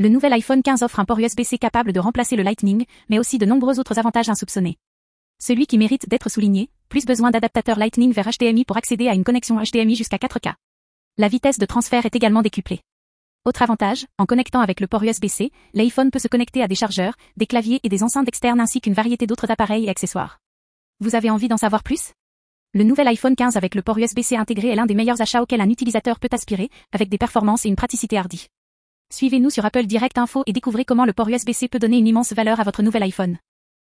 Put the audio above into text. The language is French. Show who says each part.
Speaker 1: Le nouvel iPhone 15 offre un port USB-C capable de remplacer le Lightning, mais aussi de nombreux autres avantages insoupçonnés. Celui qui mérite d'être souligné, plus besoin d'adaptateur Lightning vers HDMI pour accéder à une connexion HDMI jusqu'à 4K. La vitesse de transfert est également décuplée. Autre avantage, en connectant avec le port USB-C, l'iPhone peut se connecter à des chargeurs, des claviers et des enceintes externes ainsi qu'une variété d'autres appareils et accessoires. Vous avez envie d'en savoir plus? Le nouvel iPhone 15 avec le port USB-C intégré est l'un des meilleurs achats auxquels un utilisateur peut aspirer, avec des performances et une praticité hardie. Suivez-nous sur Apple Direct Info et découvrez comment le port USB-C peut donner une immense valeur à votre nouvel iPhone.